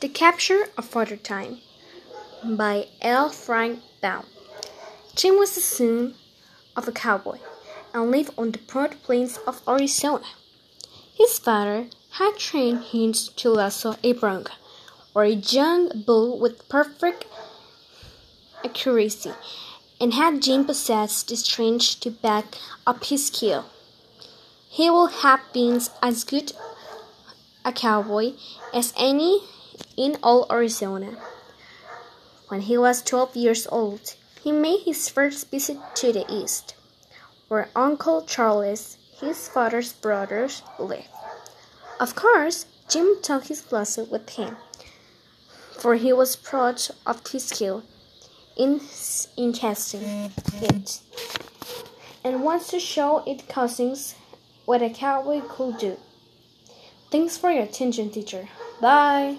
The Capture of Father Time by L. Frank Baum. Jim was the son of a cowboy and lived on the broad plains of Arizona. His father had trained him to lasso a bronco, or a young bull with perfect accuracy, and had Jim possessed the strength to back up his skill. He would have been as good a cowboy as any in all Arizona. When he was 12 years old, he made his first visit to the East, where Uncle Charles, his father's brother, lived. Of course, Jim took his lasso with him, for he was proud of his skill in, in casting it, and wants to show its cousins what a cowboy could do. Thanks for your attention, teacher. Bye.